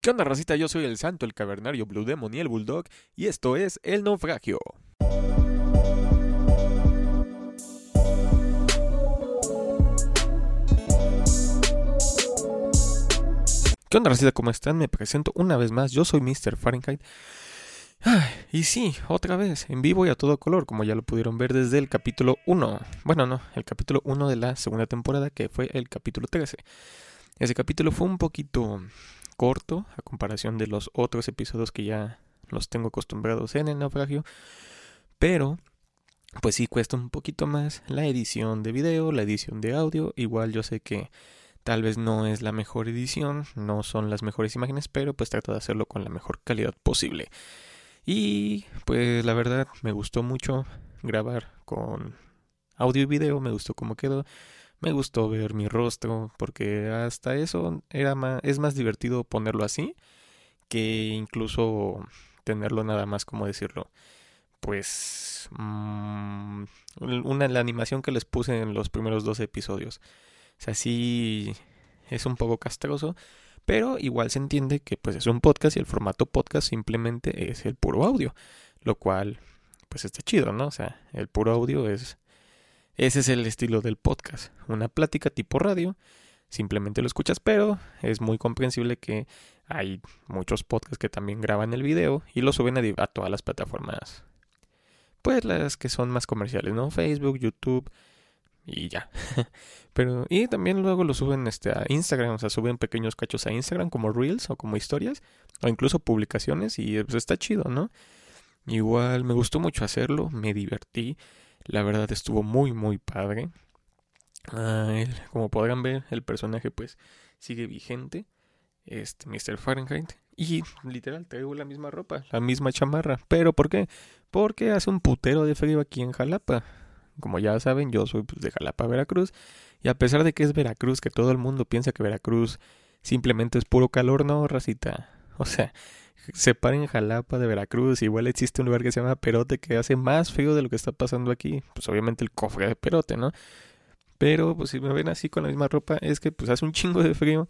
¿Qué onda, racita? Yo soy el Santo, el Cavernario, Blue Demon y el Bulldog, y esto es El Naufragio. ¿Qué onda, racita? ¿Cómo están? Me presento una vez más. Yo soy Mr. Fahrenheit. Ay, y sí, otra vez, en vivo y a todo color, como ya lo pudieron ver desde el capítulo 1. Bueno, no, el capítulo 1 de la segunda temporada, que fue el capítulo 13. Ese capítulo fue un poquito corto a comparación de los otros episodios que ya los tengo acostumbrados en el naufragio, pero pues sí cuesta un poquito más la edición de video, la edición de audio, igual yo sé que tal vez no es la mejor edición, no son las mejores imágenes, pero pues trato de hacerlo con la mejor calidad posible. Y pues la verdad me gustó mucho grabar con audio y video, me gustó cómo quedó. Me gustó ver mi rostro porque hasta eso era más, es más divertido ponerlo así que incluso tenerlo nada más como decirlo. Pues mmm, una la animación que les puse en los primeros dos episodios. O sea, sí es un poco castroso, pero igual se entiende que pues es un podcast y el formato podcast simplemente es el puro audio, lo cual pues está chido, ¿no? O sea, el puro audio es ese es el estilo del podcast, una plática tipo radio, simplemente lo escuchas, pero es muy comprensible que hay muchos podcasts que también graban el video y lo suben a, todas las plataformas, pues las que son más comerciales, ¿no? Facebook, YouTube y ya. pero y también luego lo suben este a Instagram, o sea, suben pequeños cachos a Instagram como reels o como historias o incluso publicaciones y pues está chido, ¿no? Igual me gustó mucho hacerlo, me divertí. La verdad estuvo muy muy padre. Ah, como podrán ver, el personaje pues sigue vigente. Este Mr. Fahrenheit. Y literal, traigo la misma ropa, la misma chamarra. ¿Pero por qué? Porque hace un putero de frío aquí en Jalapa. Como ya saben, yo soy pues, de Jalapa, Veracruz. Y a pesar de que es Veracruz, que todo el mundo piensa que Veracruz simplemente es puro calor, no, racita. O sea, separen Jalapa de Veracruz. Igual existe un lugar que se llama Perote que hace más frío de lo que está pasando aquí. Pues obviamente el cofre de Perote, ¿no? Pero pues si me ven así con la misma ropa es que pues hace un chingo de frío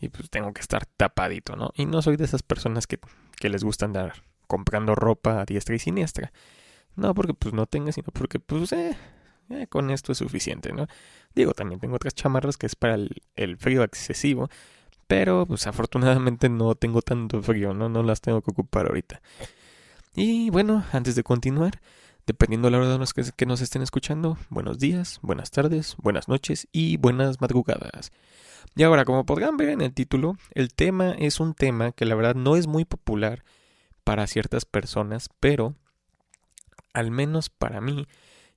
y pues tengo que estar tapadito, ¿no? Y no soy de esas personas que, que les gusta andar comprando ropa a diestra y siniestra. No porque pues no tenga, sino porque pues eh, eh, con esto es suficiente, ¿no? Digo, también tengo otras chamarras que es para el frío excesivo pero pues afortunadamente no tengo tanto frío, ¿no? No las tengo que ocupar ahorita. Y bueno, antes de continuar, dependiendo de la hora de los que, que nos estén escuchando, buenos días, buenas tardes, buenas noches y buenas madrugadas. Y ahora, como podrán ver en el título, el tema es un tema que la verdad no es muy popular para ciertas personas, pero al menos para mí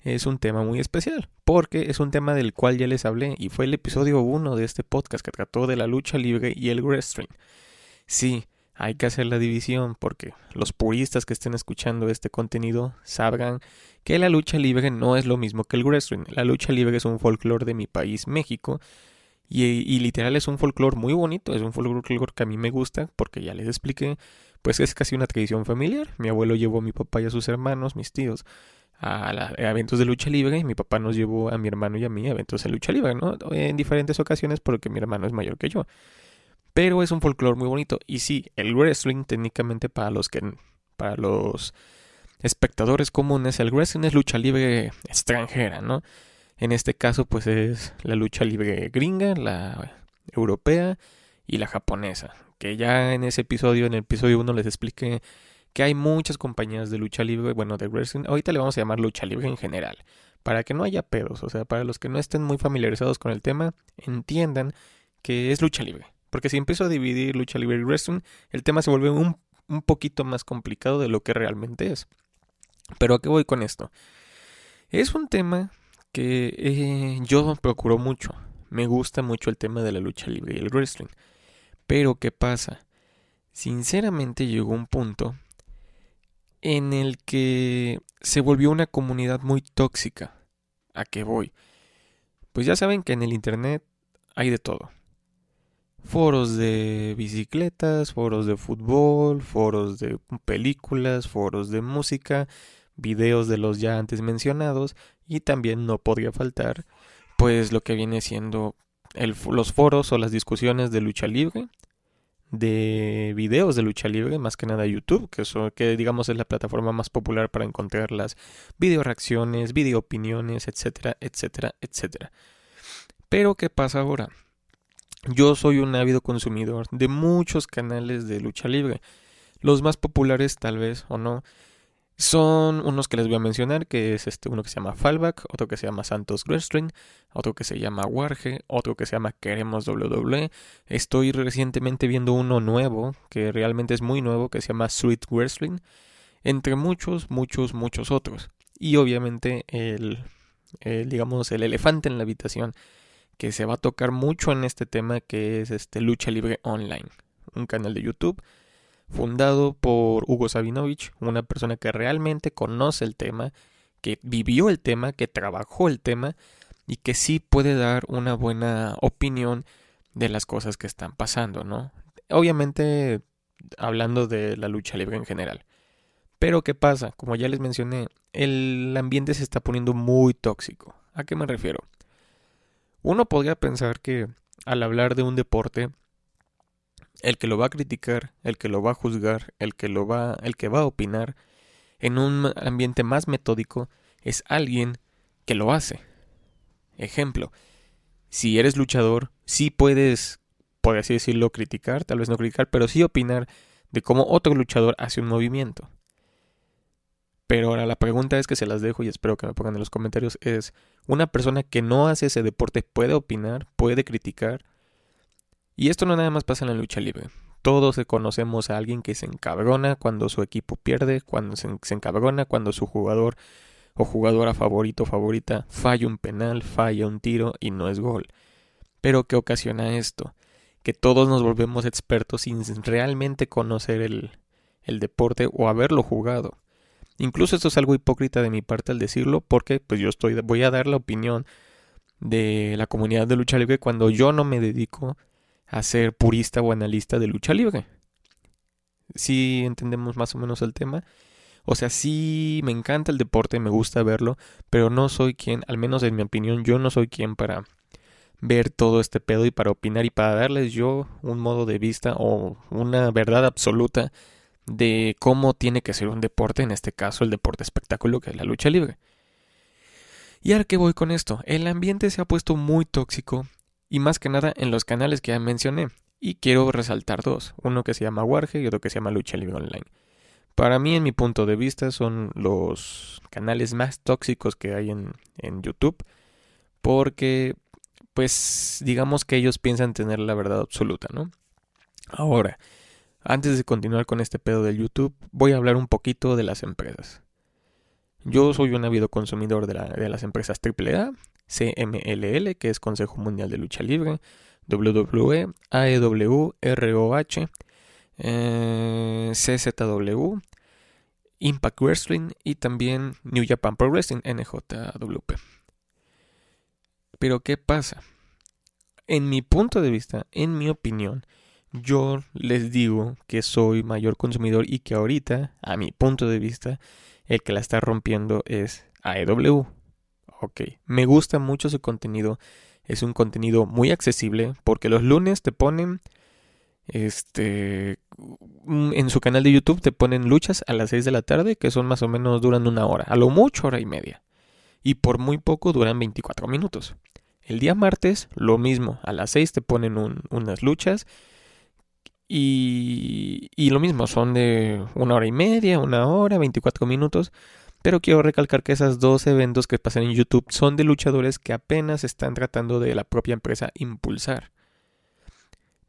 es un tema muy especial, porque es un tema del cual ya les hablé y fue el episodio 1 de este podcast que trató de la lucha libre y el wrestling. Sí, hay que hacer la división porque los puristas que estén escuchando este contenido sabrán que la lucha libre no es lo mismo que el wrestling. La lucha libre es un folclore de mi país, México, y, y literal es un folclore muy bonito, es un folclore que a mí me gusta porque ya les expliqué, pues es casi una tradición familiar. Mi abuelo llevó a mi papá y a sus hermanos, mis tíos, a, eventos de lucha libre y mi papá nos llevó a mi hermano y a mí a eventos de lucha libre, ¿no? En diferentes ocasiones porque mi hermano es mayor que yo. Pero es un folclore muy bonito. Y sí, el wrestling técnicamente para los que para los espectadores comunes, el wrestling es lucha libre extranjera, ¿no? En este caso, pues es la lucha libre gringa, la europea y la japonesa. Que ya en ese episodio, en el episodio 1 les expliqué que hay muchas compañías de lucha libre, bueno, de wrestling, ahorita le vamos a llamar lucha libre en general, para que no haya pedos, o sea, para los que no estén muy familiarizados con el tema, entiendan que es lucha libre. Porque si empiezo a dividir lucha libre y wrestling, el tema se vuelve un, un poquito más complicado de lo que realmente es. Pero ¿a qué voy con esto? Es un tema que eh, yo procuro mucho. Me gusta mucho el tema de la lucha libre y el wrestling. Pero ¿qué pasa? Sinceramente llegó un punto en el que se volvió una comunidad muy tóxica. ¿A qué voy? Pues ya saben que en el Internet hay de todo. Foros de bicicletas, foros de fútbol, foros de películas, foros de música, videos de los ya antes mencionados y también no podría faltar pues lo que viene siendo los foros o las discusiones de lucha libre, de videos de lucha libre, más que nada YouTube, que, que digamos es la plataforma más popular para encontrar las video reacciones, video opiniones, etcétera, etcétera, etcétera. Pero ¿qué pasa ahora? Yo soy un ávido consumidor de muchos canales de lucha libre. Los más populares tal vez o no son unos que les voy a mencionar, que es este uno que se llama Fallback, otro que se llama Santos Wrestling, otro que se llama Warge, otro que se llama Queremos WWE. Estoy recientemente viendo uno nuevo, que realmente es muy nuevo, que se llama Sweet Wrestling, entre muchos, muchos, muchos otros. Y obviamente el, el digamos, el elefante en la habitación que se va a tocar mucho en este tema que es este Lucha Libre Online, un canal de YouTube fundado por Hugo Sabinovich, una persona que realmente conoce el tema, que vivió el tema, que trabajó el tema y que sí puede dar una buena opinión de las cosas que están pasando, ¿no? Obviamente hablando de la lucha libre en general. Pero ¿qué pasa? Como ya les mencioné, el ambiente se está poniendo muy tóxico. ¿A qué me refiero? Uno podría pensar que al hablar de un deporte el que lo va a criticar, el que lo va a juzgar, el que lo va, el que va a opinar en un ambiente más metódico es alguien que lo hace. Ejemplo, si eres luchador, sí puedes, por así decirlo, criticar, tal vez no criticar, pero sí opinar de cómo otro luchador hace un movimiento. Pero ahora la pregunta es que se las dejo y espero que me pongan en los comentarios es, ¿una persona que no hace ese deporte puede opinar, puede criticar, y esto no nada más pasa en la lucha libre. Todos conocemos a alguien que se encabrona cuando su equipo pierde, cuando se, encabrona cuando su jugador o jugadora favorito o favorita falla un penal, falla un tiro y no es gol. Pero ¿qué ocasiona esto? Que todos nos volvemos expertos sin realmente conocer el, el deporte o haberlo jugado. Incluso esto es algo hipócrita de mi parte al decirlo porque pues yo estoy voy a dar la opinión de la comunidad de lucha libre cuando yo no me dedico a ser purista o analista de lucha libre. Si entendemos más o menos el tema. O sea, sí me encanta el deporte, me gusta verlo, pero no soy quien, al menos en mi opinión, yo no soy quien para ver todo este pedo y para opinar y para darles yo un modo de vista o una verdad absoluta de cómo tiene que ser un deporte, en este caso el deporte espectáculo que es la lucha libre. ¿Y ahora qué voy con esto? El ambiente se ha puesto muy tóxico y más que nada en los canales que ya mencioné. Y quiero resaltar dos, uno que se llama Warge y otro que se llama Lucha Libre Online. Para mí, en mi punto de vista, son los canales más tóxicos que hay en, en YouTube, porque, pues, digamos que ellos piensan tener la verdad absoluta, ¿no? Ahora, antes de continuar con este pedo de YouTube, voy a hablar un poquito de las empresas. Yo soy un ávido consumidor de, de las empresas AAA CMLL, que es Consejo Mundial de Lucha Libre, WWE, AEW, ROH, eh, CZW, Impact Wrestling y también New Japan Pro Wrestling, NJWP. Pero ¿qué pasa? En mi punto de vista, en mi opinión, yo les digo que soy mayor consumidor y que ahorita, a mi punto de vista, el que la está rompiendo es AEW. Ok, me gusta mucho su contenido. Es un contenido muy accesible porque los lunes te ponen este en su canal de YouTube te ponen luchas a las 6 de la tarde que son más o menos duran una hora, a lo mucho hora y media. Y por muy poco duran 24 minutos. El día martes lo mismo, a las 6 te ponen unas luchas y, y lo mismo, son de una hora y media, una hora, 24 minutos. Pero quiero recalcar que esos dos eventos que pasan en YouTube son de luchadores que apenas están tratando de la propia empresa impulsar.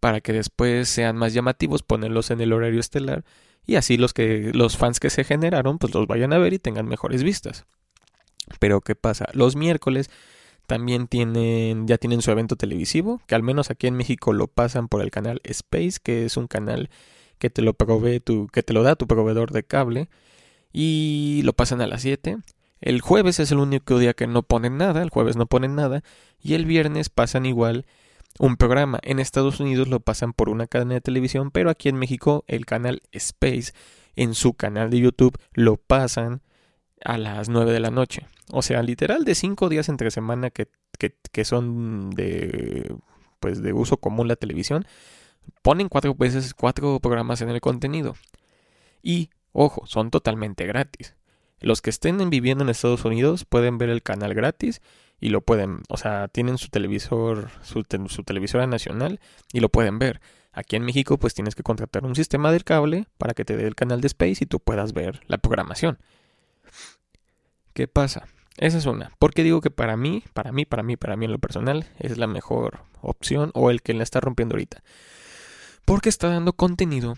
Para que después sean más llamativos, ponerlos en el horario estelar y así los que los fans que se generaron pues los vayan a ver y tengan mejores vistas. Pero ¿qué pasa? Los miércoles también tienen ya tienen su evento televisivo, que al menos aquí en México lo pasan por el canal Space, que es un canal que te lo provee que te lo da tu proveedor de cable y lo pasan a las 7. El jueves es el único día que no ponen nada, el jueves no ponen nada y el viernes pasan igual un programa. En Estados Unidos lo pasan por una cadena de televisión, pero aquí en México el canal Space en su canal de YouTube lo pasan a las 9 de la noche. O sea, literal de 5 días entre semana que, que, que son de pues de uso común la televisión, ponen cuatro veces cuatro programas en el contenido. Y, ojo, son totalmente gratis. Los que estén viviendo en Estados Unidos pueden ver el canal gratis y lo pueden, o sea, tienen su televisor, su, televisora nacional y lo pueden ver. Aquí en México pues tienes que contratar un sistema del cable para que te dé el canal de Space y tú puedas ver la programación. ¿Qué pasa? Esa es una. Porque digo que para mí, para mí, para mí, para mí en lo personal, es la mejor opción o el que la está rompiendo ahorita. Porque está dando contenido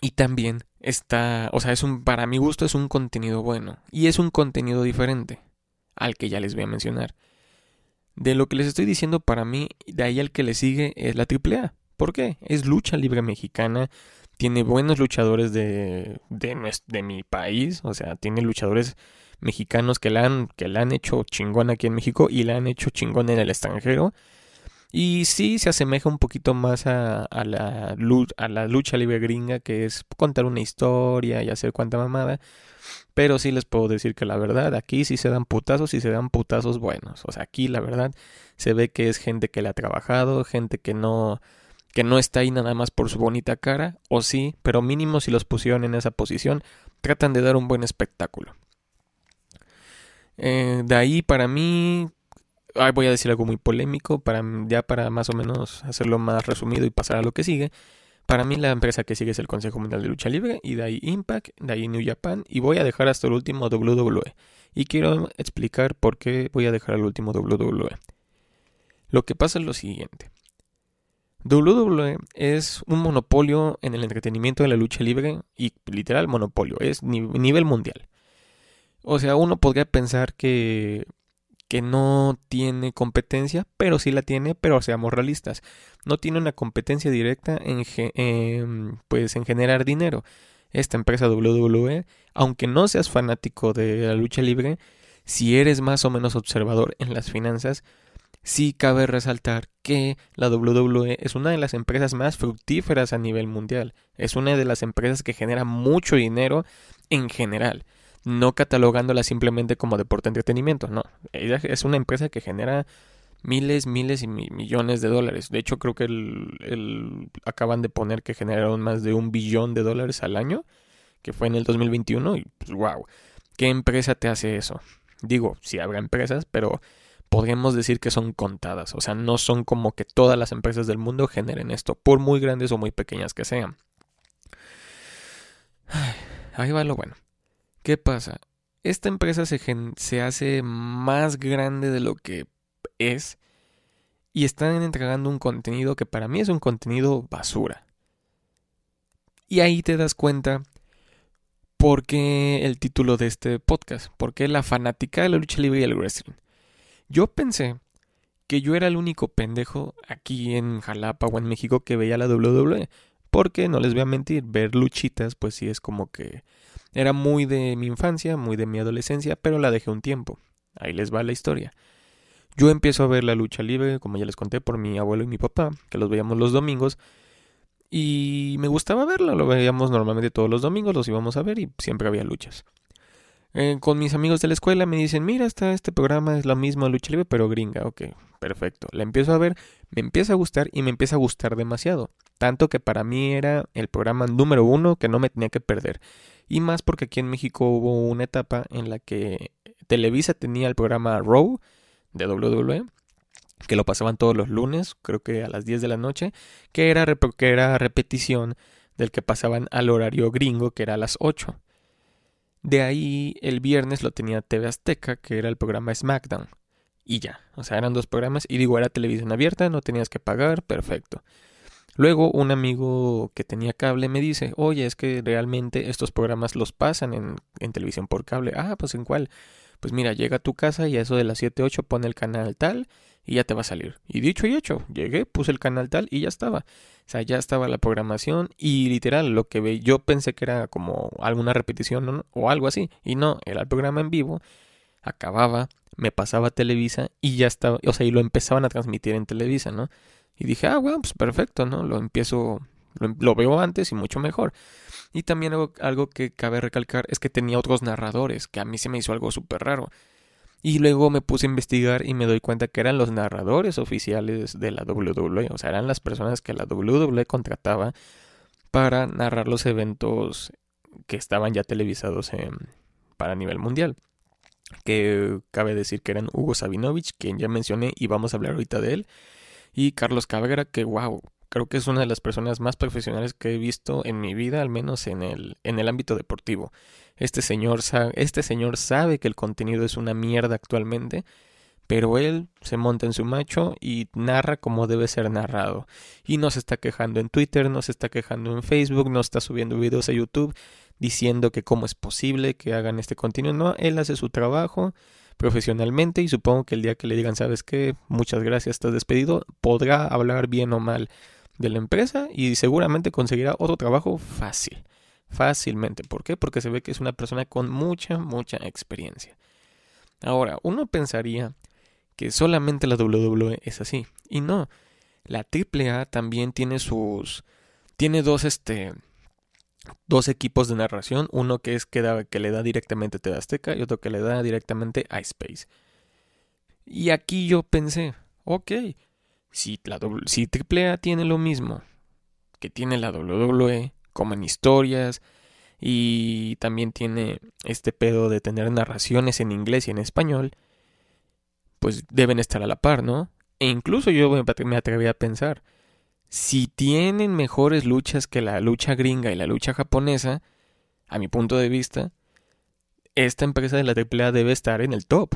y también está, o sea, es un, para mi gusto es un contenido bueno y es un contenido diferente al que ya les voy a mencionar. De lo que les estoy diciendo para mí, de ahí al que le sigue es la AAA. ¿Por qué? Es lucha libre mexicana, tiene buenos luchadores de, de, de mi país, o sea, tiene luchadores mexicanos que la han, que han hecho chingón aquí en México y la han hecho chingón en el extranjero. Y sí se asemeja un poquito más a, la, a la lucha libre gringa, que es contar una historia y hacer cuanta mamada. Pero sí les puedo decir que la verdad, aquí sí se dan putazos y se dan putazos buenos. O sea, aquí la verdad se ve que es gente que le ha trabajado, gente que no, que no está ahí nada más por su bonita cara, o sí, pero mínimo si los pusieron en esa posición, tratan de dar un buen espectáculo. Eh, de ahí para mí, voy a decir algo muy polémico, para, ya para más o menos hacerlo más resumido y pasar a lo que sigue. Para mí la empresa que sigue es el Consejo Mundial de Lucha Libre y de ahí Impact, de ahí New Japan y voy a dejar hasta el último WWE. Y quiero explicar por qué voy a dejar el último WWE. Lo que pasa es lo siguiente. WWE es un monopolio en el entretenimiento de la lucha libre y literal monopolio, es nivel mundial. O sea, uno podría pensar que, que no tiene competencia, pero sí la tiene, pero seamos realistas. No tiene una competencia directa en, pues, en generar dinero. Esta empresa WWE, aunque no seas fanático de la lucha libre, si eres más o menos observador en las finanzas, sí cabe resaltar que la WWE es una de las empresas más fructíferas a nivel mundial. Es una de las empresas que genera mucho dinero en general no catalogándola simplemente como deporte entretenimiento, no. Ella es una empresa que genera miles, miles y millones de dólares. De hecho, creo que el, acaban de poner que generaron más de un billón de dólares al año, que fue en el 2021, y pues wow, ¿qué empresa te hace eso? Digo, sí habrá empresas, pero podríamos decir que son contadas, o sea, no son como que todas las empresas del mundo generen esto, por muy grandes o muy pequeñas que sean. ahí va lo bueno. ¿Qué pasa? Esta empresa se, se hace más grande de lo que es y están entregando un contenido que para mí es un contenido basura. Y ahí te das cuenta por qué el título de este podcast, por qué la fanática de la lucha libre y el wrestling. Yo pensé que yo era el único pendejo aquí en Jalapa o en México que veía la WWE, porque no les voy a mentir, ver luchitas pues sí es como que era muy de mi infancia, muy de mi adolescencia, pero la dejé un tiempo. Ahí les va la historia. Yo empiezo a ver la lucha libre, como ya les conté, por mi abuelo y mi papá, que los veíamos los domingos. Y me gustaba verla, lo veíamos normalmente todos los domingos, los íbamos a ver y siempre había luchas. Eh, con mis amigos de la escuela me dicen, mira, este programa, es la misma lucha libre, pero gringa. Ok, perfecto. La empiezo a ver, me empieza a gustar y me empieza a gustar demasiado. Tanto que para mí era el programa número uno que no me tenía que perder. Y más porque aquí en México hubo una etapa en la que Televisa tenía el programa Raw de WWE, que lo pasaban todos los lunes, creo que a las 10 de la noche, que era, que era repetición del que pasaban al horario gringo, que era a las 8. De ahí el viernes lo tenía TV Azteca, que era el programa SmackDown. Y ya, o sea, eran dos programas y digo, era televisión abierta, no tenías que pagar, perfecto. Luego un amigo que tenía cable me dice, oye, es que realmente estos programas los pasan en, en televisión por cable. Ah, pues en cuál. Pues mira, llega a tu casa y a eso de las 7, 8 pone el canal tal y ya te va a salir. Y dicho y hecho, llegué, puse el canal tal y ya estaba. O sea, ya estaba la programación y literal lo que ve, yo pensé que era como alguna repetición o algo así. Y no, era el programa en vivo, acababa, me pasaba Televisa y ya estaba, o sea, y lo empezaban a transmitir en Televisa, ¿no? Y dije, ah, bueno, pues perfecto, ¿no? Lo empiezo, lo, veo antes y mucho mejor. Y también algo, algo, que cabe recalcar es que tenía otros narradores, que a mí se me hizo algo súper raro. Y luego me puse a investigar y me doy cuenta que eran los narradores oficiales de la WWE. O sea, eran las personas que la WWE contrataba para narrar los eventos que estaban ya televisados para nivel mundial. Que cabe decir que eran Hugo Sabinovich, quien ya mencioné y vamos a hablar ahorita de él. Y Carlos Cabrera, que wow, creo que es una de las personas más profesionales que he visto en mi vida, al menos en el, en el ámbito deportivo. Este señor, este señor sabe que el contenido es una mierda actualmente, pero él se monta en su macho y narra como debe ser narrado. Y no se está quejando en Twitter, no se está quejando en Facebook, no está subiendo videos a YouTube diciendo que cómo es posible que hagan este contenido. No, él hace su trabajo profesionalmente y supongo que el día que le digan, sabes qué, muchas gracias, estás despedido, podrá hablar bien o mal de la empresa y seguramente conseguirá otro trabajo fácil, fácilmente. ¿Por qué? Porque se ve que es una persona con mucha, mucha experiencia. Ahora, uno pensaría que solamente la WWE es así y no. La AAA también tiene sus tiene dos este dos equipos de narración, uno que es que, que le da directamente a Azteca y otro que le da directamente a Space. Y aquí yo pensé, ok, si, la, si AAA tiene lo mismo que tiene la WWE, como en historias, y también tiene este pedo de tener narraciones en inglés y en español, pues deben estar a la par, ¿no? E incluso yo me atreví a pensar, si tienen mejores luchas que la lucha gringa y la lucha japonesa, a mi punto de vista, esta empresa de la AAA debe estar en el top.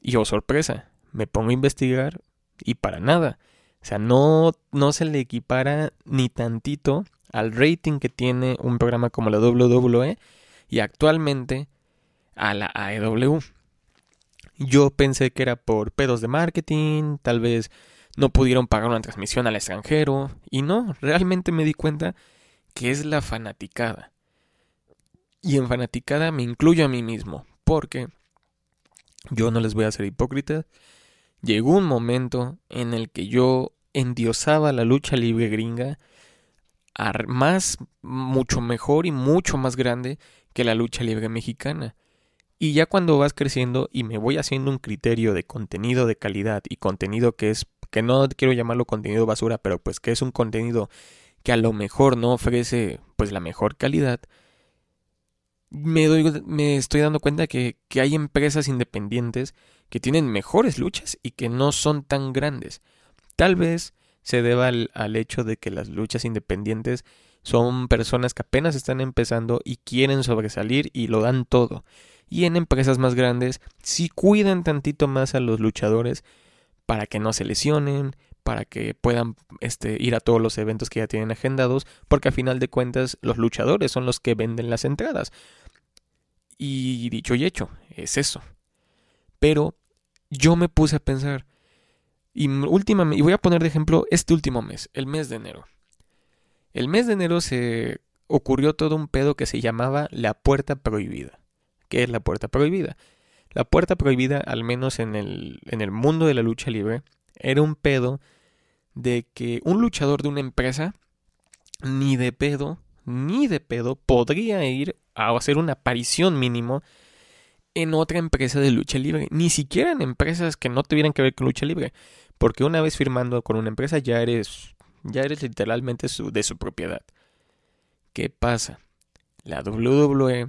Y oh sorpresa, me pongo a investigar y para nada. O sea, no, no se le equipara ni tantito al rating que tiene un programa como la WWE y actualmente a la AEW. Yo pensé que era por pedos de marketing, tal vez no pudieron pagar una transmisión al extranjero, y no, realmente me di cuenta que es la fanaticada. Y en fanaticada me incluyo a mí mismo, porque yo no les voy a ser hipócrita, llegó un momento en el que yo endiosaba la lucha libre gringa más, mucho mejor y mucho más grande que la lucha libre mexicana. Y ya cuando vas creciendo y me voy haciendo un criterio de contenido de calidad y contenido que es, que no quiero llamarlo contenido basura, pero pues que es un contenido que a lo mejor no ofrece pues la mejor calidad, me, doy, me estoy dando cuenta que, que hay empresas independientes que tienen mejores luchas y que no son tan grandes. Tal vez se deba al, al hecho de que las luchas independientes son personas que apenas están empezando y quieren sobresalir y lo dan todo y en empresas más grandes sí cuidan tantito más a los luchadores para que no se lesionen, para que puedan este, ir a todos los eventos que ya tienen agendados, porque a final de cuentas los luchadores son los que venden las entradas. Y dicho y hecho, es eso. Pero yo me puse a pensar, y, últimamente, y voy a poner de ejemplo este último mes, el mes de enero. El mes de enero se ocurrió todo un pedo que se llamaba la puerta prohibida. ¿Qué es la puerta prohibida? La puerta prohibida, al menos en el, en el mundo de la lucha libre, era un pedo de que un luchador de una empresa ni de pedo, ni de pedo podría ir a hacer una aparición mínimo en otra empresa de lucha libre, ni siquiera en empresas que no tuvieran que ver con lucha libre, porque una vez firmando con una empresa ya eres ya eres literalmente de su propiedad. ¿Qué pasa? La WWE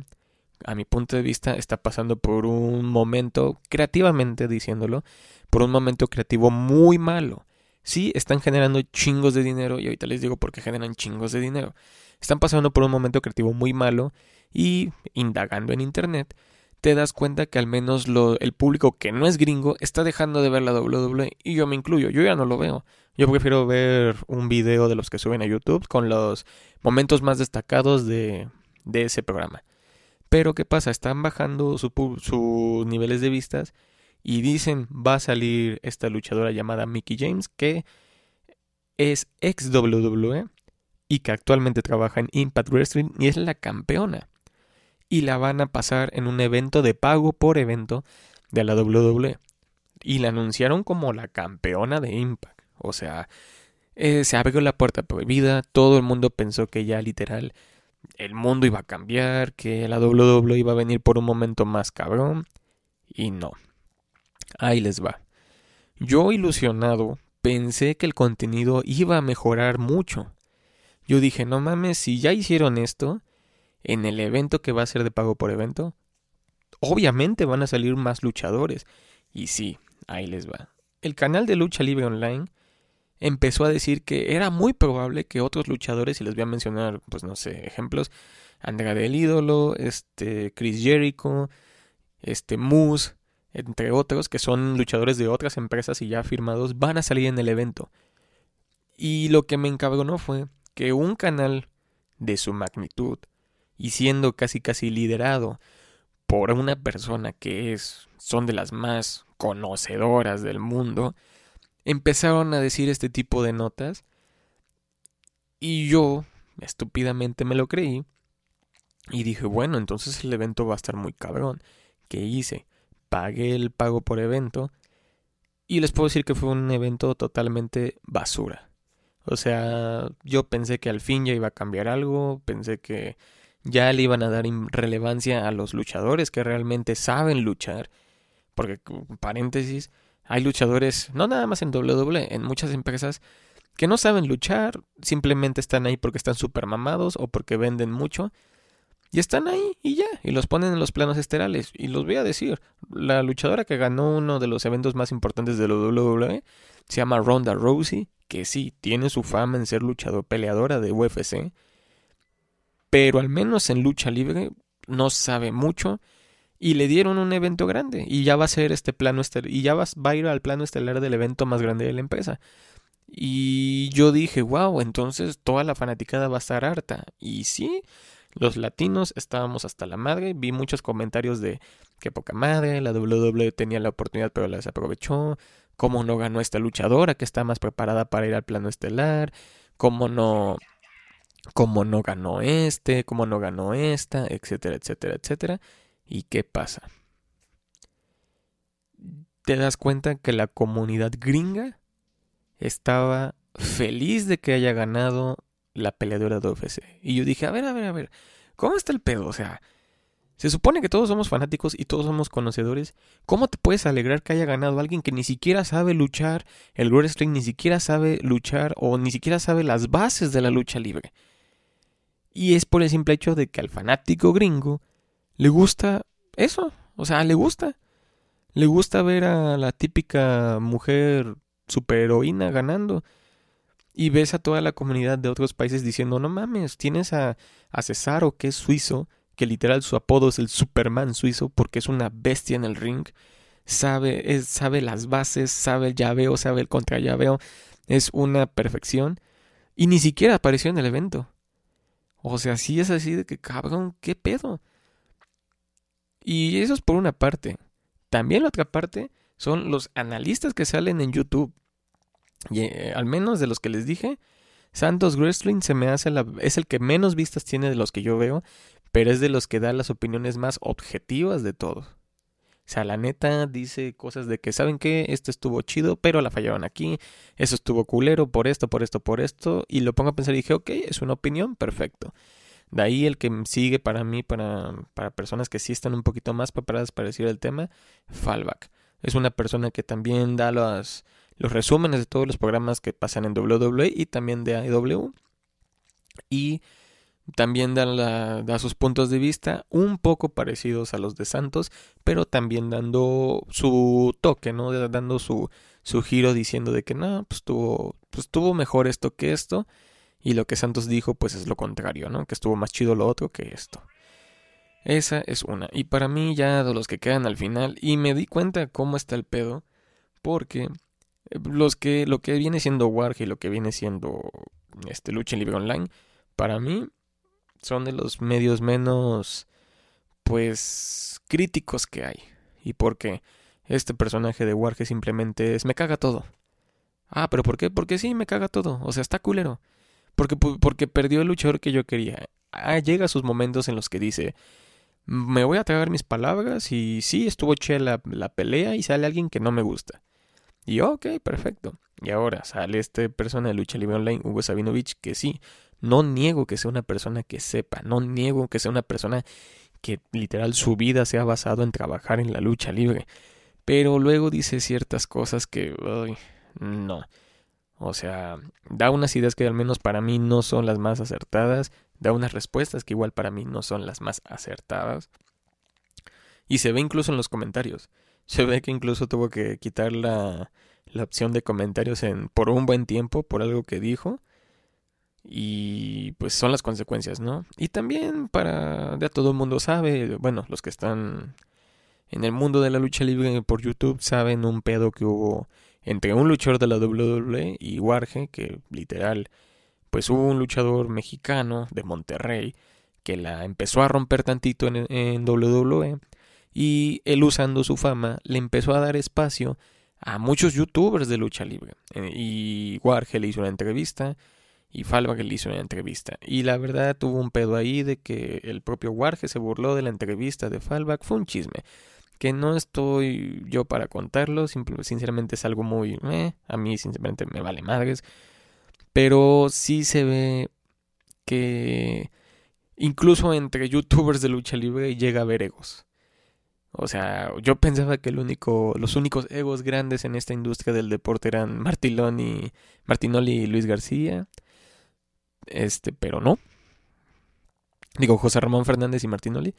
a mi punto de vista, está pasando por un momento, creativamente diciéndolo, por un momento creativo muy malo. Sí, están generando chingos de dinero, y ahorita les digo por qué generan chingos de dinero. Están pasando por un momento creativo muy malo y, indagando en Internet, te das cuenta que al menos lo, el público que no es gringo está dejando de ver la WWE y yo me incluyo, yo ya no lo veo. Yo prefiero ver un video de los que suben a YouTube con los momentos más destacados de, de ese programa. Pero ¿qué pasa? Están bajando sus niveles de vistas y dicen va a salir esta luchadora llamada Mickey James que es ex WWE y que actualmente trabaja en Impact Wrestling y es la campeona. Y la van a pasar en un evento de pago por evento de la WWE. Y la anunciaron como la campeona de Impact. O sea, eh, se abrió la puerta prohibida, todo el mundo pensó que ya literal el mundo iba a cambiar, que la WWE iba a venir por un momento más cabrón. Y no. Ahí les va. Yo ilusionado pensé que el contenido iba a mejorar mucho. Yo dije, no mames, si ya hicieron esto, en el evento que va a ser de pago por evento, obviamente van a salir más luchadores. Y sí, ahí les va. El canal de Lucha Libre Online empezó a decir que era muy probable que otros luchadores, y les voy a mencionar, pues no sé, ejemplos, Andrade el Ídolo, este, Chris Jericho, este, Moose, entre otros, que son luchadores de otras empresas y ya firmados, van a salir en el evento. Y lo que me encabronó fue que un canal de su magnitud, y siendo casi casi liderado por una persona que es, son de las más conocedoras del mundo, empezaron a decir este tipo de notas y yo estúpidamente me lo creí y dije, bueno, entonces el evento va a estar muy cabrón. ¿Qué hice? Pagué el pago por evento y les puedo decir que fue un evento totalmente basura. O sea, yo pensé que al fin ya iba a cambiar algo, pensé que ya le iban a dar relevancia a los luchadores que realmente saben luchar. Porque, paréntesis, hay luchadores, no nada más en WWE, en muchas empresas que no saben luchar, simplemente están ahí porque están super mamados o porque venden mucho. Y están ahí y ya, y los ponen en los planos esterales. Y los voy a decir, la luchadora que ganó uno de los eventos más importantes de la WWE se llama Ronda Rousey, que sí, tiene su fama en ser luchador peleadora de UFC, pero al menos en lucha libre no sabe mucho y le dieron un evento grande y ya va a ser este plano estelar y ya va, va a ir al plano estelar del evento más grande de la empresa. Y yo dije, wow, entonces toda la fanaticada va a estar harta. Y sí, los latinos estábamos hasta la madre. Vi muchos comentarios de que poca madre, la WWE tenía la oportunidad pero la desaprovechó. Cómo no ganó esta luchadora que está más preparada para ir al plano estelar. Cómo no cómo no ganó este, cómo no ganó esta, etcétera, etcétera, etcétera. ¿Y qué pasa? Te das cuenta que la comunidad gringa estaba feliz de que haya ganado la peleadora de UFC. Y yo dije, a ver, a ver, a ver, ¿cómo está el pedo? O sea, se supone que todos somos fanáticos y todos somos conocedores. ¿Cómo te puedes alegrar que haya ganado alguien que ni siquiera sabe luchar el wrestling, ni siquiera sabe luchar o ni siquiera sabe las bases de la lucha libre? Y es por el simple hecho de que al fanático gringo le gusta eso, o sea, le gusta. Le gusta ver a la típica mujer superheroína ganando. Y ves a toda la comunidad de otros países diciendo, no mames, tienes a, a Cesaro, que es suizo, que literal su apodo es el Superman suizo, porque es una bestia en el ring. Sabe, es, sabe las bases, sabe el llaveo, sabe el contrallaveo. Es una perfección. Y ni siquiera apareció en el evento. O sea, sí es así de que, cabrón, ¿qué pedo? Y eso es por una parte. También la otra parte son los analistas que salen en YouTube. Y eh, al menos de los que les dije, Santos Wrestling se me hace la, es el que menos vistas tiene de los que yo veo, pero es de los que da las opiniones más objetivas de todos. O sea, la neta dice cosas de que, ¿saben qué? Esto estuvo chido, pero la fallaron aquí. Eso estuvo culero por esto, por esto, por esto. Y lo pongo a pensar y dije, ok, es una opinión, perfecto. De ahí el que sigue para mí, para, para personas que sí están un poquito más preparadas para decir el tema, Fallback. Es una persona que también da los, los resúmenes de todos los programas que pasan en WWE y también de AEW. Y también da, sus puntos de vista un poco parecidos a los de Santos, pero también dando su toque, ¿no? Dando su, su giro diciendo de que no, pues tuvo, pues tuvo mejor esto que esto. Y lo que Santos dijo, pues es lo contrario, ¿no? Que estuvo más chido lo otro que esto. Esa es una. Y para mí ya de los que quedan al final, y me di cuenta cómo está el pedo, porque eh, los que, lo que viene siendo Warg y lo que viene siendo este Lucha Libre Online, para mí son de los medios menos, pues, críticos que hay. ¿Y por qué? Este personaje de Warge simplemente es me caga todo. Ah, pero ¿por qué? Porque sí, me caga todo. O sea, está culero. Porque, porque perdió el luchador que yo quería. Ah, llega a sus momentos en los que dice, me voy a tragar mis palabras y sí, estuvo che la, la pelea y sale alguien que no me gusta. Y ok, perfecto. Y ahora sale este persona de lucha libre online, Hugo Sabinovich, que sí, no niego que sea una persona que sepa, no niego que sea una persona que literal su vida se ha basado en trabajar en la lucha libre. Pero luego dice ciertas cosas que... no. O sea, da unas ideas que al menos para mí no son las más acertadas, da unas respuestas que igual para mí no son las más acertadas. Y se ve incluso en los comentarios. Se ve que incluso tuvo que quitar la, la opción de comentarios en por un buen tiempo por algo que dijo. Y pues son las consecuencias, ¿no? Y también para ya todo el mundo sabe, bueno, los que están en el mundo de la lucha libre por YouTube saben un pedo que hubo entre un luchador de la WWE y Warge, que literal, pues hubo un luchador mexicano de Monterrey que la empezó a romper tantito en, en WWE y él usando su fama le empezó a dar espacio a muchos youtubers de lucha libre. Eh, y Warge le hizo una entrevista y Falva le hizo una entrevista. Y la verdad tuvo un pedo ahí de que el propio Warge se burló de la entrevista de Falva. Fue un chisme que no estoy yo para contarlo, sinceramente es algo muy... Eh, a mí sinceramente me vale madres, pero sí se ve que incluso entre youtubers de lucha libre llega a haber egos. O sea, yo pensaba que el único, los únicos egos grandes en esta industria del deporte eran Martiloni, Martinoli y Luis García. Este, pero no. Digo, José Ramón Fernández y Martinoli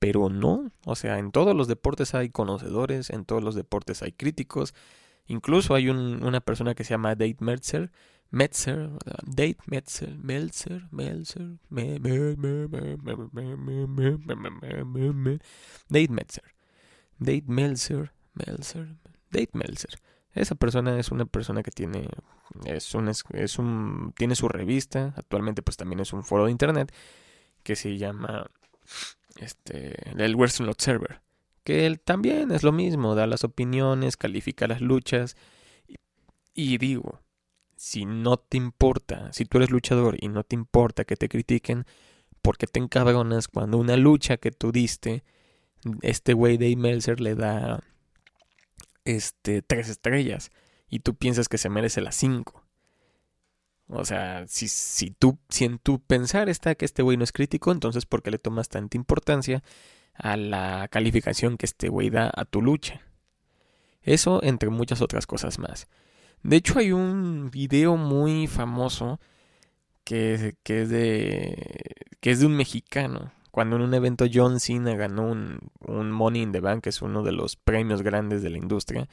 pero no, o sea, en todos los deportes hay conocedores, en todos los deportes hay críticos, incluso hay un, una persona que se llama Dave Metzer, Metzer, Dave Metzer, Meltzer, Meltzer, Dave Metzer, Dave Meltzer, Meltzer, Dave Meltzer. Esa persona es una persona que tiene es un, es un tiene su revista, actualmente pues también es un foro de internet que se llama este, el Western Observer, que él también es lo mismo, da las opiniones, califica las luchas. Y, digo, si no te importa, si tú eres luchador y no te importa que te critiquen, porque te encabronas cuando una lucha que tú diste, este güey de Melzer le da este tres estrellas y tú piensas que se merece las cinco. O sea, si, si, tú, si en tu pensar está que este güey no es crítico, entonces ¿por qué le tomas tanta importancia a la calificación que este güey da a tu lucha? Eso entre muchas otras cosas más. De hecho hay un video muy famoso que, que, es de, que es de un mexicano. Cuando en un evento John Cena ganó un, un Money in the Bank, que es uno de los premios grandes de la industria,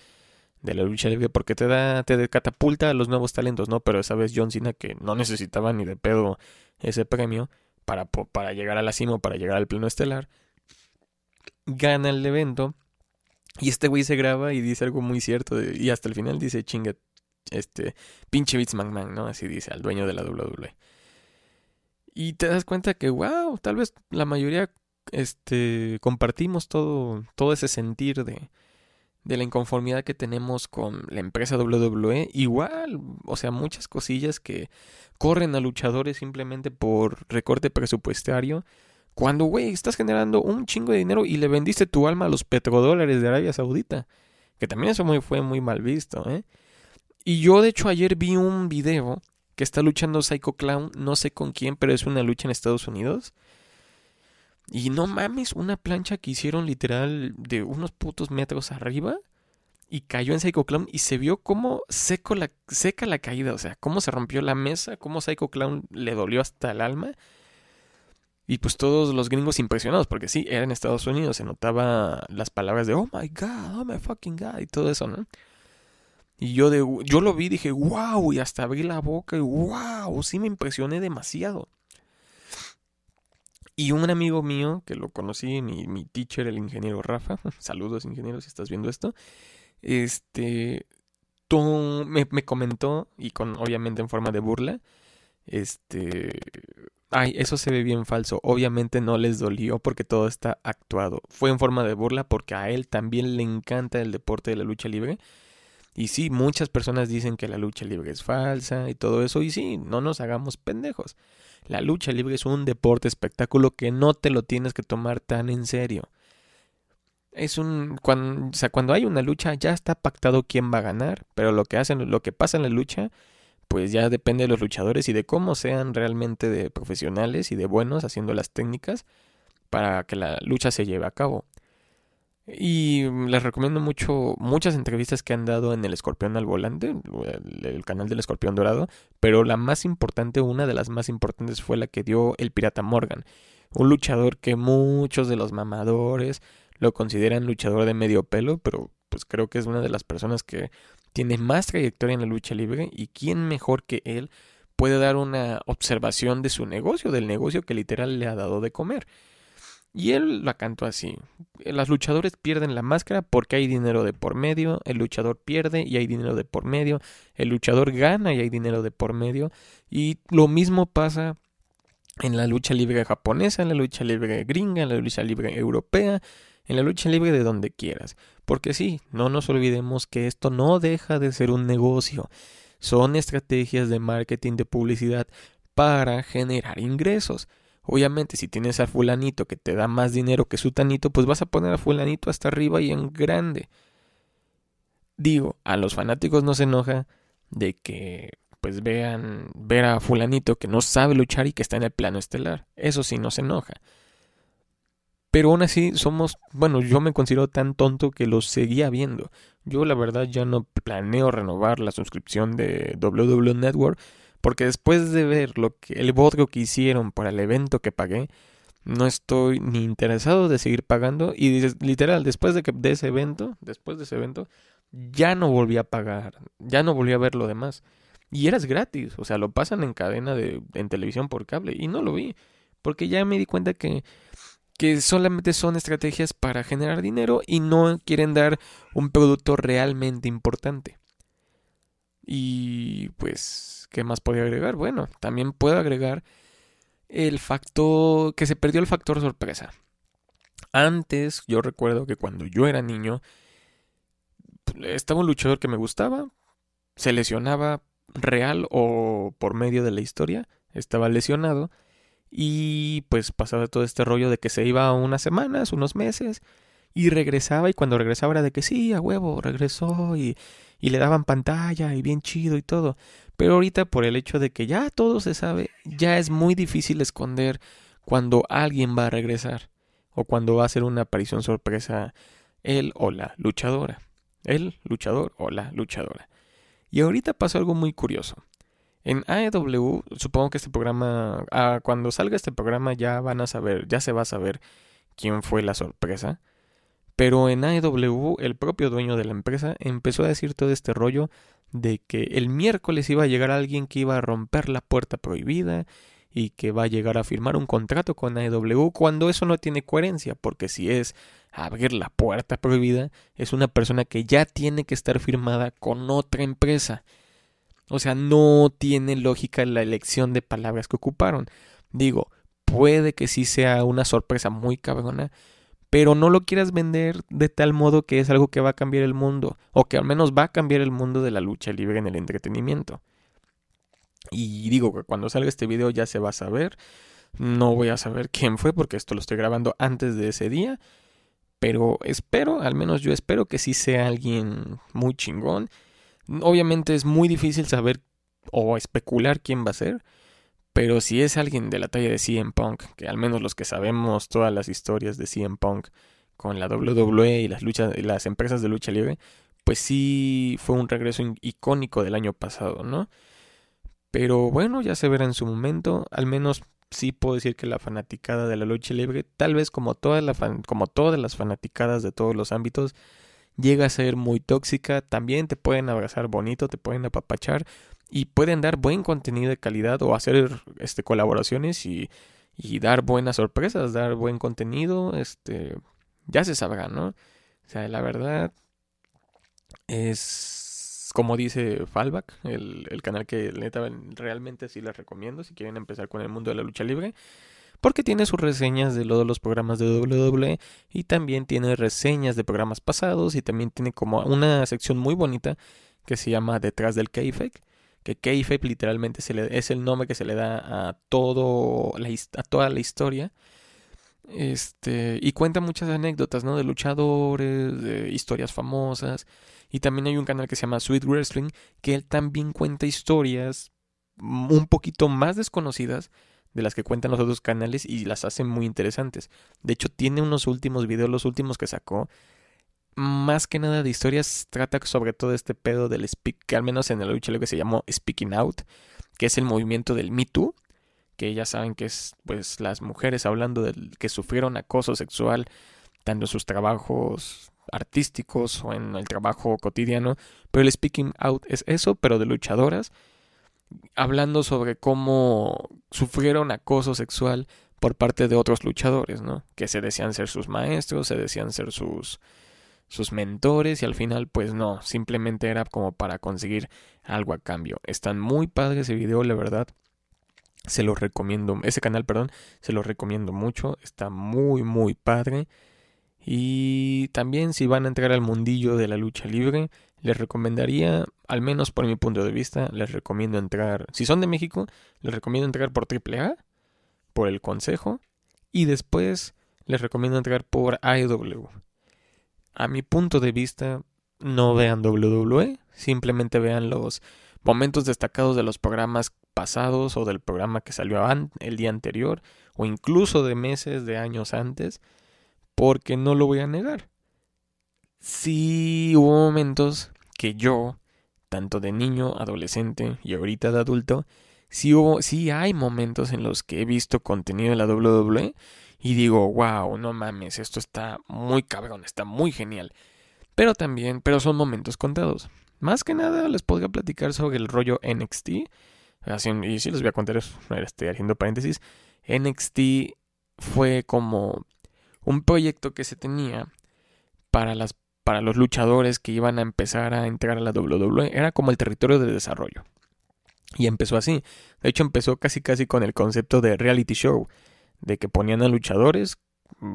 de la lucha libre porque te da, te catapulta a los nuevos talentos, ¿no? Pero esa vez John Cena, que no necesitaba ni de pedo ese premio para, para llegar a la cima, para llegar al pleno estelar, gana el evento y este güey se graba y dice algo muy cierto y hasta el final dice chinga, este, pinche Vince McMahon, ¿no? Así dice al dueño de la WWE. Y te das cuenta que, wow, tal vez la mayoría este, compartimos todo, todo ese sentir de, de la inconformidad que tenemos con la empresa WWE. Igual, o sea, muchas cosillas que corren a luchadores simplemente por recorte presupuestario. Cuando, güey, estás generando un chingo de dinero y le vendiste tu alma a los petrodólares de Arabia Saudita. Que también eso muy, fue muy mal visto, ¿eh? Y yo, de hecho, ayer vi un video que está luchando Psycho Clown, no sé con quién, pero es una lucha en Estados Unidos. Y no mames, una plancha que hicieron literal de unos putos metros arriba y cayó en Psycho Clown y se vio cómo seco la, seca la caída, o sea, cómo se rompió la mesa, cómo Psycho Clown le dolió hasta el alma. Y pues todos los gringos impresionados, porque sí, era en Estados Unidos, se notaba las palabras de oh my god, oh my fucking god y todo eso, ¿no? Y yo, de, yo lo vi, dije, wow, y hasta abrí la boca y wow, sí me impresioné demasiado. Y un amigo mío, que lo conocí, mi, mi teacher, el ingeniero Rafa, saludos ingeniero si estás viendo esto, este, tú me, me comentó, y con obviamente en forma de burla, este, ay, eso se ve bien falso, obviamente no les dolió porque todo está actuado, fue en forma de burla porque a él también le encanta el deporte de la lucha libre. Y sí, muchas personas dicen que la lucha libre es falsa y todo eso. Y sí, no nos hagamos pendejos. La lucha libre es un deporte espectáculo que no te lo tienes que tomar tan en serio. Es un cuando, cuando hay una lucha ya está pactado quién va a ganar, pero lo que hacen, lo que pasa en la lucha, pues ya depende de los luchadores y de cómo sean realmente de profesionales y de buenos haciendo las técnicas. para que la lucha se lleve a cabo. Y les recomiendo mucho muchas entrevistas que han dado en el Escorpión al Volante, el, canal del Escorpión Dorado, pero la más importante, una de las más importantes fue la que dio el Pirata Morgan, un luchador que muchos de los mamadores lo consideran luchador de medio pelo, pero pues creo que es una de las personas que tiene más trayectoria en la lucha libre y quién mejor que él puede dar una observación de su negocio, del negocio que literal le ha dado de comer. Y él la cantó así. Los luchadores pierden la máscara porque hay dinero de por medio, el luchador pierde y hay dinero de por medio, el luchador gana y hay dinero de por medio. Y lo mismo pasa en la lucha libre japonesa, en la lucha libre gringa, en la lucha libre europea, en la lucha libre de donde quieras. Porque sí, no nos olvidemos que esto no deja de ser un negocio. Son estrategias de marketing, de publicidad para generar ingresos. Obviamente, si tienes a fulanito que te da más dinero que su tanito, pues vas a poner a fulanito hasta arriba y en grande. Digo, a los fanáticos no se enoja de que pues vean ver a fulanito que no sabe luchar y que está en el plano estelar. Eso sí no se enoja. Pero aún así somos, bueno, yo me considero tan tonto que lo seguía viendo. Yo la verdad ya no planeo renovar la suscripción de WW Network porque después de ver lo que el bodrio que hicieron para el evento que pagué, no estoy ni interesado de seguir pagando y literal después de que de ese evento, después de ese evento ya no volví a pagar, ya no volví a ver lo demás. Y eras gratis, o sea, lo pasan en cadena de en televisión por cable y no lo vi, porque ya me di cuenta que que solamente son estrategias para generar dinero y no quieren dar un producto realmente importante. Y pues, ¿qué más podría agregar? Bueno, también puedo agregar el factor que se perdió el factor sorpresa. Antes, yo recuerdo que cuando yo era niño, estaba un luchador que me gustaba, se lesionaba real o por medio de la historia, estaba lesionado y pues pasaba todo este rollo de que se iba unas semanas, unos meses y regresaba y cuando regresaba era de que sí, a huevo, regresó y y le daban pantalla y bien chido y todo. Pero ahorita por el hecho de que ya todo se sabe, ya es muy difícil esconder cuando alguien va a regresar o cuando va a hacer una aparición sorpresa él o la luchadora. El luchador o la luchadora. Y ahorita pasó algo muy curioso. En AEW, supongo que este programa, ah, cuando salga este programa ya van a saber, ya se va a saber quién fue la sorpresa. Pero en AEW, el propio dueño de la empresa empezó a decir todo este rollo de que el miércoles iba a llegar alguien que iba a romper la puerta prohibida y que va a llegar a firmar un contrato con AEW cuando eso no tiene coherencia, porque si es abrir la puerta prohibida, es una persona que ya tiene que estar firmada con otra empresa. O sea, no tiene lógica la elección de palabras que ocuparon. Digo, puede que sí sea una sorpresa muy cabrona, pero no lo quieras vender de tal modo que es algo que va a cambiar el mundo, o que al menos va a cambiar el mundo de la lucha libre en el entretenimiento. Y digo que cuando salga este video ya se va a saber. No voy a saber quién fue porque esto lo estoy grabando antes de ese día. Pero espero, al menos yo espero que sí sea alguien muy chingón. Obviamente es muy difícil saber o especular quién va a ser. Pero si es alguien de la talla de CM Punk, que al menos los que sabemos todas las historias de CM Punk con la WWE y las luchas, las empresas de lucha libre, pues sí fue un regreso icónico del año pasado, ¿no? Pero bueno, ya se verá en su momento, al menos sí puedo decir que la fanaticada de la lucha libre, tal vez como, como todas las fanaticadas de todos los ámbitos, llega a ser muy tóxica, también te pueden abrazar bonito, te pueden apapachar, y pueden dar buen contenido de calidad o hacer este colaboraciones y, y dar buenas sorpresas, dar buen contenido, este ya se sabrá, ¿no? O sea, la verdad es como dice Fallback, el, el canal que neta realmente sí les recomiendo si quieren empezar con el mundo de la lucha libre. Porque tiene sus reseñas de los programas de WWE y también tiene reseñas de programas pasados y también tiene como una sección muy bonita que se llama Detrás del Kayfabe que Kayfabe literalmente es el nombre que se le da a, todo la, a toda la historia. Este, y cuenta muchas anécdotas, ¿no? De luchadores, de historias famosas. Y también hay un canal que se llama Sweet Wrestling, que él también cuenta historias un poquito más desconocidas de las que cuentan los otros canales y las hacen muy interesantes. De hecho, tiene unos últimos videos, los últimos que sacó, más que nada de historias, trata sobre todo este pedo del speak, que al menos en el lucha lo que se llamó Speaking Out, que es el movimiento del Me Too, que ya saben que es pues las mujeres hablando del que sufrieron acoso sexual tanto en sus trabajos artísticos o en el trabajo cotidiano, pero el speaking out es eso, pero de luchadoras, hablando sobre cómo sufrieron acoso sexual por parte de otros luchadores, ¿no? Que se decían ser sus maestros, se decían ser sus sus mentores y al final pues no, simplemente era como para conseguir algo a cambio. Están muy padres ese video, la verdad. Se los recomiendo, ese canal, perdón, se los recomiendo mucho, está muy muy padre. Y también si van a entrar al mundillo de la lucha libre, les recomendaría, al menos por mi punto de vista, les recomiendo entrar, si son de México, les recomiendo entrar por AAA, por el Consejo, y después les recomiendo entrar por AEW. A mi punto de vista, no vean WWE, simplemente vean los momentos destacados de los programas pasados o del programa que salió el día anterior o incluso de meses, de años antes porque no lo voy a negar. Sí hubo momentos que yo, tanto de niño, adolescente y ahorita de adulto, sí hubo, sí hay momentos en los que he visto contenido de la WWE y digo, wow, no mames, esto está muy cabrón, está muy genial. Pero también, pero son momentos contados. Más que nada les podría platicar sobre el rollo NXT. y sí les voy a contar eso, estoy haciendo paréntesis. NXT fue como un proyecto que se tenía para las para los luchadores que iban a empezar a entrar a la WWE era como el territorio de desarrollo. Y empezó así. De hecho, empezó casi casi con el concepto de reality show, de que ponían a luchadores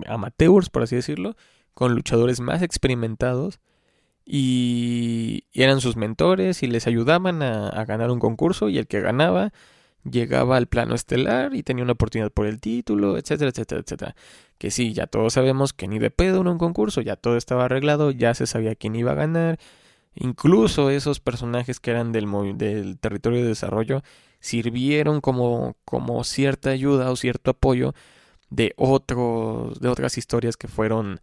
amateurs, por así decirlo, con luchadores más experimentados y, eran sus mentores y les ayudaban a ganar un concurso y el que ganaba llegaba al plano estelar y tenía una oportunidad por el título, etcétera, etcétera, etcétera. Que sí, ya todos sabemos que ni de pedo en un concurso, ya todo estaba arreglado, ya se sabía quién iba a ganar. Incluso esos personajes que eran del, del territorio de desarrollo sirvieron como, como cierta ayuda o cierto apoyo de otros, de otras historias que fueron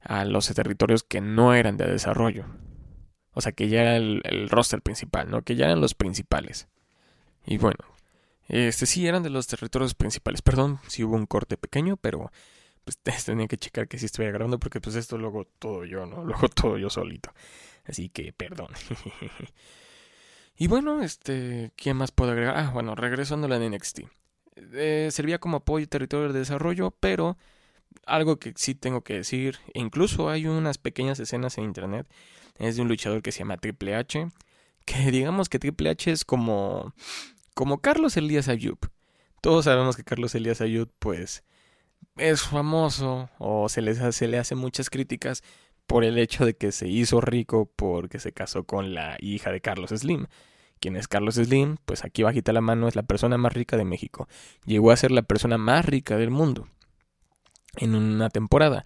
a los territorios que no eran de desarrollo. O sea, que ya era el, el roster principal, ¿no? Que ya eran los principales. Y bueno, este sí eran de los territorios principales. Perdón si hubo un corte pequeño, pero pues tenía que checar que sí estuviera grabando porque pues esto luego todo yo, ¿no? Luego todo yo solito. Así que perdón. y bueno, este, ¿quién más puedo agregar? Ah, bueno, regresando a la NXT. Eh, servía como apoyo y territorio de desarrollo, pero algo que sí tengo que decir, incluso hay unas pequeñas escenas en internet, es de un luchador que se llama Triple H, que digamos que Triple H es como como Carlos Elías Ayub. Todos sabemos que Carlos Elías Ayub, pues, es famoso o se, les, se le hace muchas críticas por el hecho de que se hizo rico porque se casó con la hija de Carlos Slim. ¿Quién es Carlos Slim? Pues aquí bajita la mano es la persona más rica de México. Llegó a ser la persona más rica del mundo en una temporada.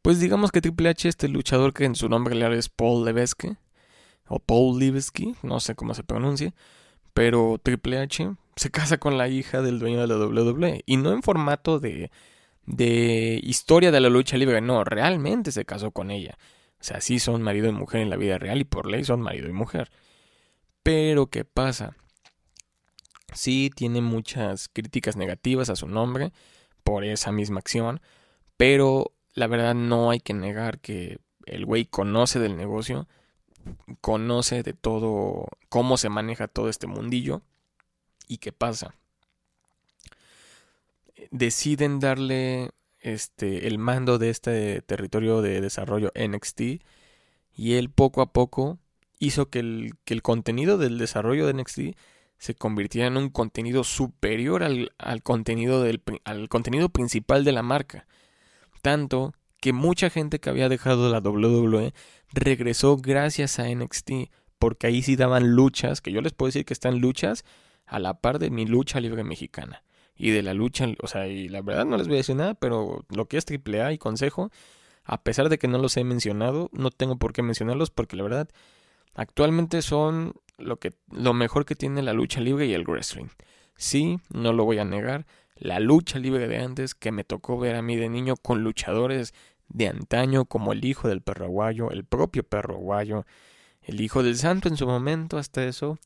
Pues digamos que Triple H, este luchador que en su nombre real es Paul Levesque, o Paul Levesque, no sé cómo se pronuncia, pero Triple H se casa con la hija del dueño de la WWE y no en formato de de historia de la lucha libre, no, realmente se casó con ella. O sea, sí son marido y mujer en la vida real y por ley son marido y mujer. Pero ¿qué pasa? Sí tiene muchas críticas negativas a su nombre por esa misma acción, pero la verdad no hay que negar que el güey conoce del negocio conoce de todo, cómo se maneja todo este mundillo y qué pasa. Deciden darle este, el mando de este territorio de desarrollo NXT y él poco a poco hizo que el, que el contenido del desarrollo de NXT se convirtiera en un contenido superior al, al, contenido del, al contenido principal de la marca. Tanto que mucha gente que había dejado la WWE regresó gracias a NXT, porque ahí sí daban luchas, que yo les puedo decir que están luchas a la par de mi lucha libre mexicana. Y de la lucha, o sea, y la verdad no les voy a decir nada, pero lo que es AAA y Consejo, a pesar de que no los he mencionado, no tengo por qué mencionarlos porque la verdad actualmente son lo que lo mejor que tiene la lucha libre y el wrestling. Sí, no lo voy a negar, la lucha libre de antes que me tocó ver a mí de niño con luchadores de antaño como el hijo del perro aguayo, el propio perro aguayo, el hijo del santo en su momento, hasta eso,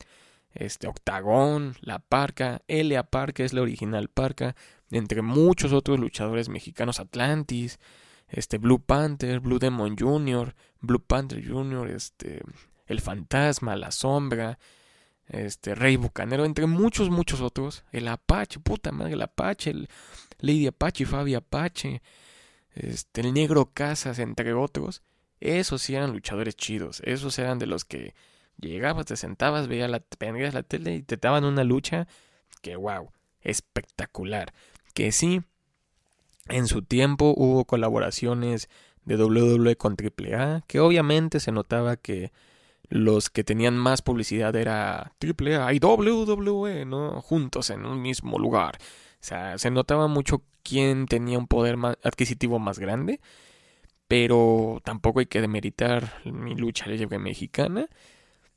este Octagón, La Parca, Elia Parca es la original Parca, entre muchos otros luchadores mexicanos, Atlantis, este Blue Panther, Blue Demon Jr., Blue Panther Jr., este El Fantasma, La Sombra, este Rey Bucanero, entre muchos, muchos otros, el Apache, puta madre, el Apache, el Lady Apache, Fabi Apache, este, el Negro Casas, entre otros, esos sí eran luchadores chidos, esos eran de los que llegabas, te sentabas, veías la, la tele y te daban una lucha que wow, espectacular. Que sí, en su tiempo hubo colaboraciones de WWE con AAA, que obviamente se notaba que los que tenían más publicidad era AAA y WWE, ¿no? Juntos en un mismo lugar. O sea, se notaba mucho quién tenía un poder adquisitivo más grande, pero tampoco hay que demeritar mi lucha libre mexicana.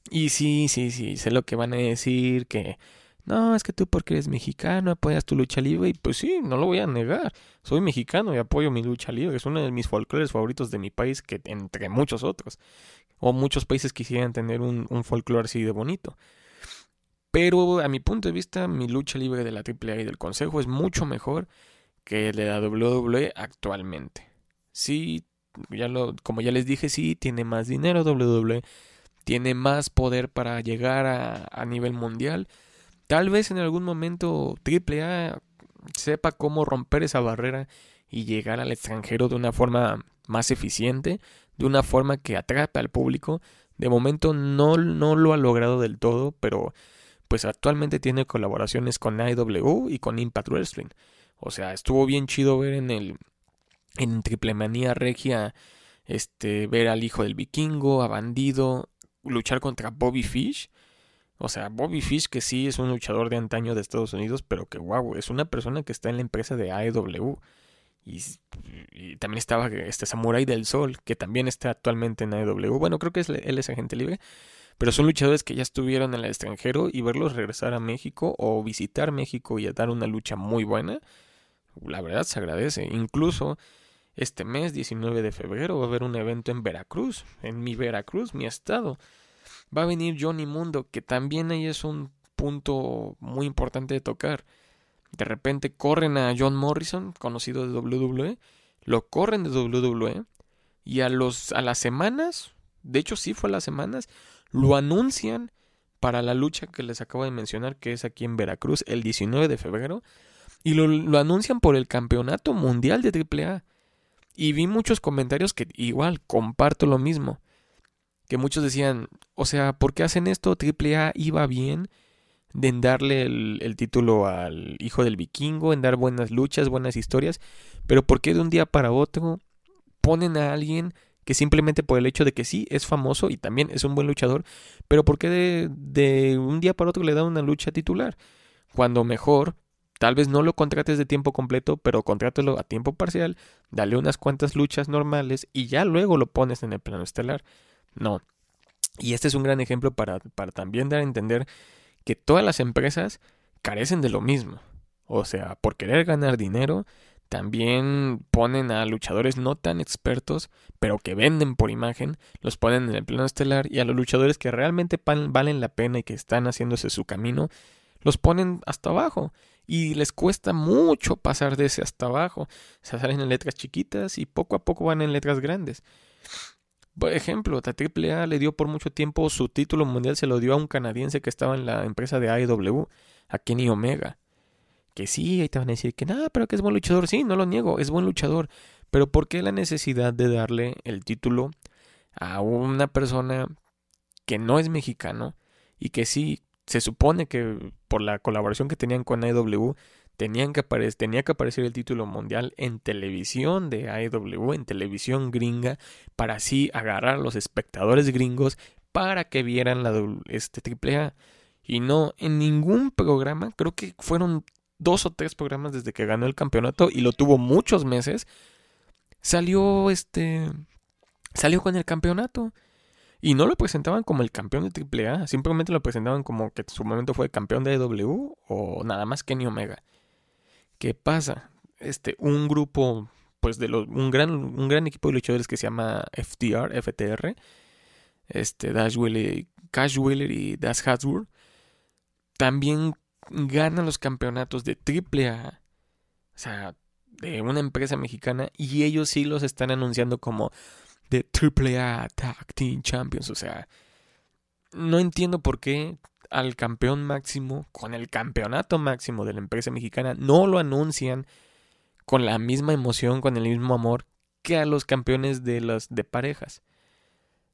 Y sí, sí, sí, sé lo que van a decir, que no, es que tú porque eres mexicano apoyas tu lucha libre y pues sí, no lo voy a negar. Soy mexicano y apoyo mi lucha libre. Es uno de mis folclores favoritos de mi país, que entre muchos otros. O muchos países quisieran tener un, folclore así de bonito. Pero a mi punto de vista, mi lucha libre de la AAA y del Consejo es mucho mejor que de la WWE actualmente. Sí, ya lo, como ya les dije, sí, tiene más dinero WWE, tiene más poder para llegar a nivel mundial Tal vez en algún momento AAA sepa cómo romper esa barrera y llegar al extranjero de una forma más eficiente, de una forma que atrape al público. De momento no, no lo ha logrado del todo, pero pues actualmente tiene colaboraciones con IW y con Impact Wrestling. O sea, estuvo bien chido ver en el en Triple Manía Regia este ver al hijo del vikingo, a Bandido, luchar contra Bobby Fish o sea, Bobby Fish, que sí es un luchador de antaño de Estados Unidos, pero que wow, es una persona que está en la empresa de AEW. Y, también estaba este Samurai del Sol, que también está actualmente en AEW. Bueno, creo que él es agente libre. Pero son luchadores que ya estuvieron en el extranjero y verlos regresar a México o visitar México y dar una lucha muy buena, la verdad se agradece. Incluso este mes, 19 de febrero, va a haber un evento en Veracruz, en mi Veracruz, mi estado va a venir Johnny Mundo, que también ahí es un punto muy importante de tocar. De repente corren a John Morrison, conocido de WWE, lo corren de WWE y a los a las semanas, de hecho sí fue a las semanas, lo anuncian para la lucha que les acabo de mencionar, que es aquí en Veracruz el 19 de febrero, y lo, lo anuncian por el campeonato mundial de AAA. Y vi muchos comentarios que igual comparto lo mismo que muchos decían, o sea, ¿por qué hacen esto? AAA iba bien en darle el, título al hijo del vikingo, en dar buenas luchas, buenas historias, pero ¿por qué de un día para otro ponen a alguien que simplemente por el hecho de que sí es famoso y también es un buen luchador, pero ¿por qué de, de un día para otro le dan una lucha titular? Cuando mejor Tal vez no lo contrates de tiempo completo, pero contrátelo a tiempo parcial, dale unas cuantas luchas normales y ya luego lo pones en el plano estelar. No. Y este es un gran ejemplo para, para también dar a entender que todas las empresas carecen de lo mismo. O sea, por querer ganar dinero, también ponen a luchadores no tan expertos, pero que venden por imagen, los ponen en el plano estelar y a los luchadores que realmente valen la pena y que están haciéndose su camino, los ponen hasta abajo. Y les cuesta mucho pasar de ese hasta abajo. Se salen en letras chiquitas y poco a poco van en letras grandes. Por ejemplo, la AAA le dio por mucho tiempo su título mundial, se lo dio a un canadiense que estaba en la empresa de AEW, a Kenny Omega. Que sí, ahí te van a decir que nada, pero que es buen luchador. Sí, no lo niego, es buen luchador. Pero ¿por qué la necesidad de darle el título a una persona que no es mexicano y que sí se supone que por la colaboración que tenían con AEW tenían que tenía que aparecer el título mundial en televisión de AEW, en televisión gringa, para así agarrar a los espectadores gringos para que vieran la este AAA. Y no en ningún programa, creo que fueron dos o tres programas desde que ganó el campeonato y lo tuvo muchos meses, salió este salió con el campeonato. Y no lo presentaban como el campeón de AAA, simplemente lo presentaban como que en su momento fue campeón de AEW o nada más Kenny Omega ¿Qué pasa? Este, un grupo, pues de los, un gran, un gran equipo de luchadores que se llama FTR, FTR, este, Dash Wheeler, y Dash Hasbro, también ganan los campeonatos de AAA, o sea, de una empresa mexicana, y ellos sí los están anunciando como de AAA Tag Team Champions, o sea, no entiendo por qué al campeón máximo, con el campeonato máximo de la empresa mexicana, no lo anuncian con la misma emoción, con el mismo amor que a los campeones de las de parejas.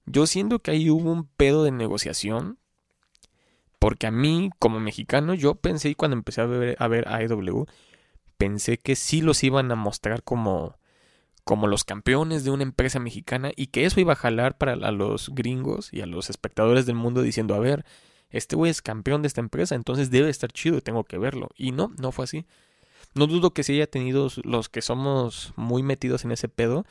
Yo siento que ahí hubo un pedo de negociación, porque a mí, como mexicano, yo pensé cuando empecé a ver, a ver AEW, pensé que sí los iban a mostrar como como los campeones de una empresa mexicana y que eso iba a jalar para a los gringos y a los espectadores del mundo diciendo, a ver, este güey es campeón de esta empresa, entonces debe estar chido y tengo que verlo. Y no, no fue así. No dudo que si haya tenido los que somos muy metidos en ese pedo.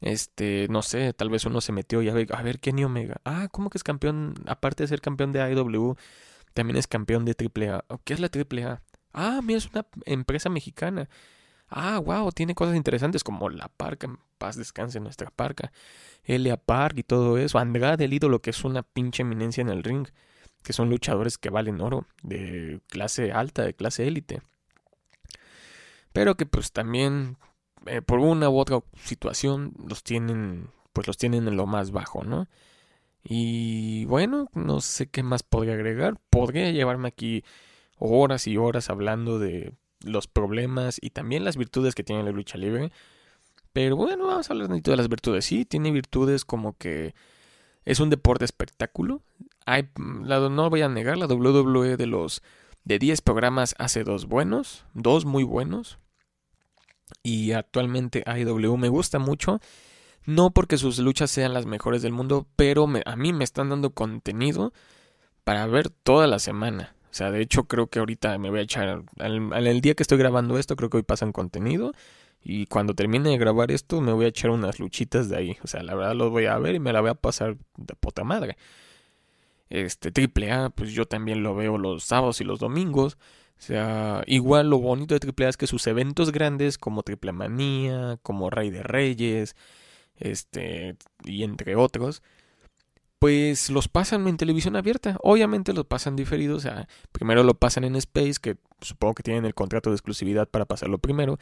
Este, no sé, tal vez uno se metió y a ver, a ver, Kenny Omega. Ah, ¿cómo que es campeón? Aparte de ser campeón de AEW, también es campeón de AAA. ¿Qué es la AAA? Ah, mira, es una empresa mexicana. Ah, wow, tiene cosas interesantes como la parca, paz descanse nuestra parca, Elia Park y todo eso. Andrade, el ídolo, que es una pinche eminencia en el ring que son luchadores que valen oro, de clase alta, de clase élite. Pero que pues también eh, por una u otra situación los tienen, pues los tienen en lo más bajo, ¿no? Y bueno, no sé qué más podría agregar. Podría llevarme aquí horas y horas hablando de los problemas y también las virtudes que tiene la lucha libre. Pero bueno, vamos a hablar de las virtudes. Sí, tiene virtudes como que es un deporte espectáculo. Hay, no voy a negar, la WWE de los de 10 programas hace dos buenos, dos muy buenos. Y actualmente AEW me gusta mucho. No porque sus luchas sean las mejores del mundo, pero a mí me están dando contenido para ver toda la semana. O sea, de hecho creo que ahorita me voy a echar, al, el día que estoy grabando esto, creo que hoy pasan contenido. Y cuando termine de grabar esto, me voy a echar unas luchitas de ahí. O sea, la verdad los voy a ver y me la voy a pasar de puta madre. Este triple A, pues yo también lo veo los sábados y los domingos. O sea, igual lo bonito de Triple A es que sus eventos grandes, como Triple Manía, como Rey de Reyes, este, y entre otros, pues los pasan en televisión abierta. Obviamente los pasan diferidos. O sea, primero lo pasan en Space, que supongo que tienen el contrato de exclusividad para pasarlo primero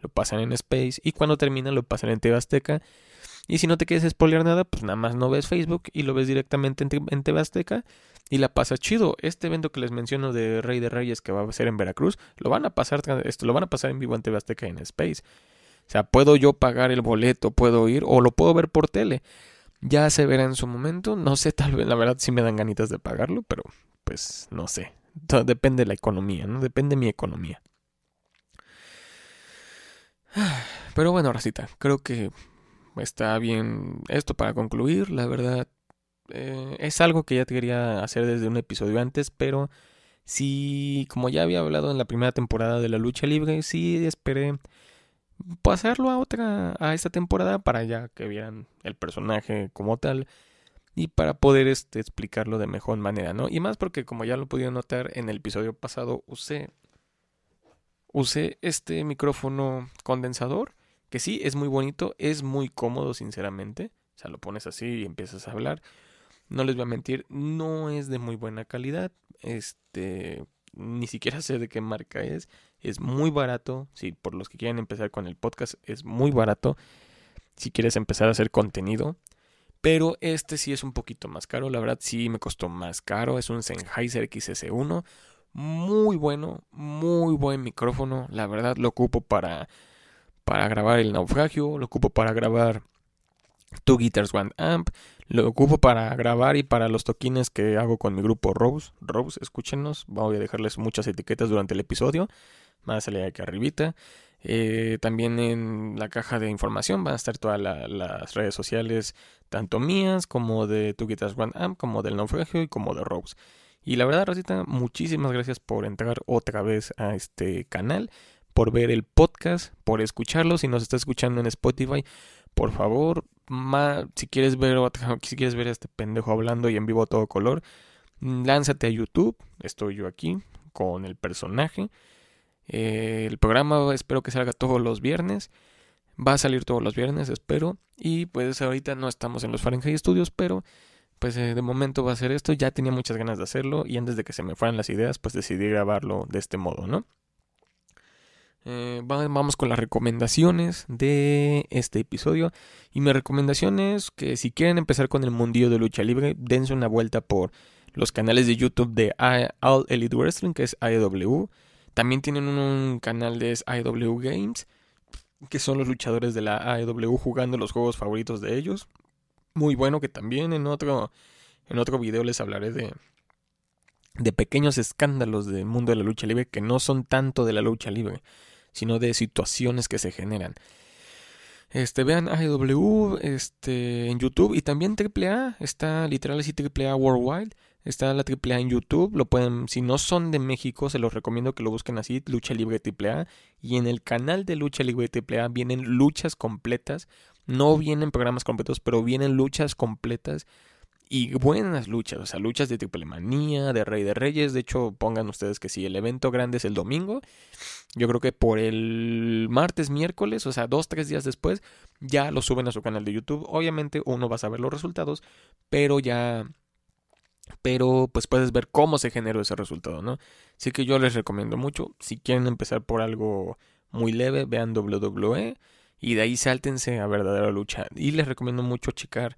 lo pasan en Space y cuando termina lo pasan en TV Azteca. Y si no te quieres spoilear nada, pues nada más no ves Facebook y lo ves directamente en, TV Azteca y la pasas chido. Este evento que les menciono de Rey de Reyes que va a ser en Veracruz, lo van a pasar esto lo van a pasar en vivo en TV Azteca en Space. O sea, puedo yo pagar el boleto, puedo ir o lo puedo ver por tele. Ya se verá en su momento, no sé, tal vez la verdad sí me dan ganitas de pagarlo, pero pues no sé. Depende de la economía, ¿no? Depende de mi economía. Pero bueno, Racita, creo que está bien esto para concluir. La verdad, eh, es algo que ya te quería hacer desde un episodio antes, pero sí, como ya había hablado en la primera temporada de la lucha libre, sí esperé pasarlo a otra, a esta temporada para ya que vieran el personaje como tal y para poder este, explicarlo de mejor manera, ¿no? Y más porque como ya lo pudieron notar en el episodio pasado usé usé este micrófono condensador, que sí, es muy bonito, es muy cómodo, sinceramente. O sea, lo pones así y empiezas a hablar. No les voy a mentir, no es de muy buena calidad. Este, ni siquiera sé de qué marca es. Es muy barato. Sí, por los que quieren empezar con el podcast, es muy barato. Si quieres empezar a hacer contenido. Pero este sí es un poquito más caro. La verdad, sí me costó más caro. Es un Sennheiser XS1 muy bueno, muy buen micrófono. La verdad lo ocupo para, para grabar el naufragio, lo ocupo para grabar Two Guitars One Amp, lo ocupo para grabar y para los toquines que hago con mi grupo Rose. Rose, escúchenos, voy a dejarles muchas etiquetas durante el episodio. Van a salir aquí arribita. Eh, también en la caja de información van a estar todas las redes sociales, tanto mías como de Two Guitars One Amp, como del naufragio y como de Rose. Y la verdad, Rosita, muchísimas gracias por entrar otra vez a este canal, por ver el podcast, por escucharlo. Si nos está escuchando en Spotify, por favor, si quieres ver si quieres a este pendejo hablando y en vivo a todo color, lánzate a YouTube. Estoy yo aquí con el personaje. Eh, el programa espero que salga todos los viernes. Va a salir todos los viernes, espero. Y pues ahorita no estamos en los Fahrenheit Studios, pero pues eh, de momento va a ser esto. Ya tenía muchas ganas de hacerlo y antes de que se me fueran las ideas, pues decidí grabarlo de este modo, ¿no? Eh, vamos con las recomendaciones de este episodio. Y mi recomendación es que si quieren empezar con el mundillo de lucha libre, dense una vuelta por los canales de YouTube de All Elite Wrestling, que es AEW. También tienen un canal de AEW Games, que son los luchadores de la AEW jugando los juegos favoritos de ellos. Muy bueno que también en otro, en otro video les hablaré de, de pequeños escándalos del mundo de la lucha libre que no son tanto de la lucha libre, sino de situaciones que se generan. Este, vean AEW este, en YouTube y también AAA, está literal así AAA Worldwide, está la AAA en YouTube, lo pueden, si no son de México, se los recomiendo que lo busquen así, Lucha Libre AAA, y en el canal de Lucha Libre AAA vienen luchas completas, no vienen programas completos, pero vienen luchas completas y buenas luchas, o sea, luchas de triple manía, de Rey de Reyes. De hecho, pongan ustedes que si el evento grande es el domingo, yo creo que por el martes, miércoles, o sea, dos, tres días después, ya lo suben a su canal de YouTube. Obviamente uno va a saber los resultados, pero ya pero pues puedes ver cómo se generó ese resultado, ¿no? Así que yo les recomiendo mucho, si quieren empezar por algo muy leve, vean WWE y de ahí sáltense a verdadera lucha. Y les recomiendo mucho checar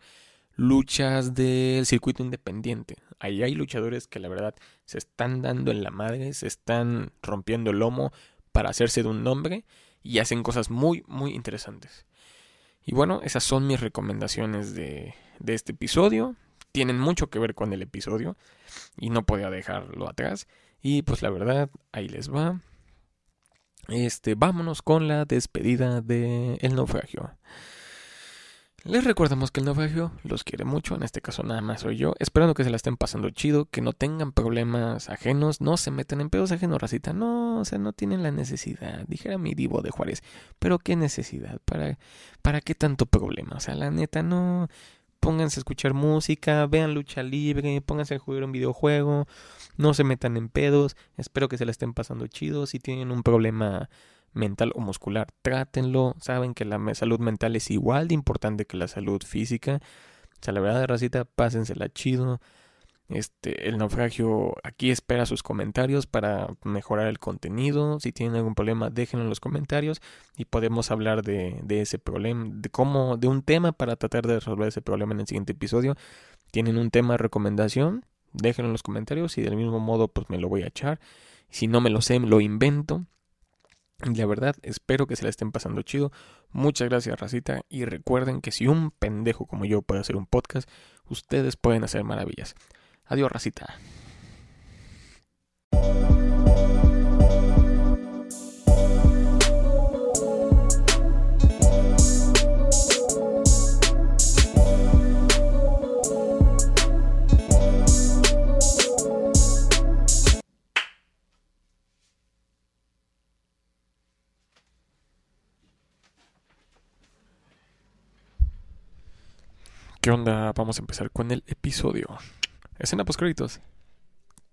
luchas del circuito independiente. Ahí hay luchadores que la verdad se están dando en la madre, se están rompiendo el lomo para hacerse de un nombre y hacen cosas muy, muy interesantes. Y bueno, esas son mis recomendaciones de, de este episodio. Tienen mucho que ver con el episodio y no podía dejarlo atrás. Y pues la verdad, ahí les va. Este, vámonos con la despedida de El Naufragio. Les recordamos que el naufragio los quiere mucho, en este caso nada más soy yo, esperando que se la estén pasando chido, que no tengan problemas ajenos, no se metan en pedos ajenos, racita, no, o sea, no tienen la necesidad, dijera mi divo de Juárez, pero qué necesidad, para, para qué tanto problema, o sea, la neta, no, pónganse a escuchar música, vean lucha libre, pónganse a jugar un videojuego, no se metan en pedos, espero que se la estén pasando chido, si tienen un problema mental o muscular, trátenlo. Saben que la salud mental es igual de importante que la salud física. O sea, la verdad, racita, pásensela chido. Este, el naufragio aquí espera sus comentarios para mejorar el contenido. Si tienen algún problema, déjenlo en los comentarios y podemos hablar de, ese problema, de cómo, de un tema para tratar de resolver ese problema en el siguiente episodio. Tienen un tema de recomendación, déjenlo en los comentarios y del mismo modo pues me lo voy a echar. Si no me lo sé, lo invento. La verdad, espero que se la estén pasando chido. Muchas gracias, Racita. Y recuerden que si un pendejo como yo puede hacer un podcast, ustedes pueden hacer maravillas. Adiós, Racita. ¿Qué onda? Vamos a empezar con el episodio. Escena post créditos.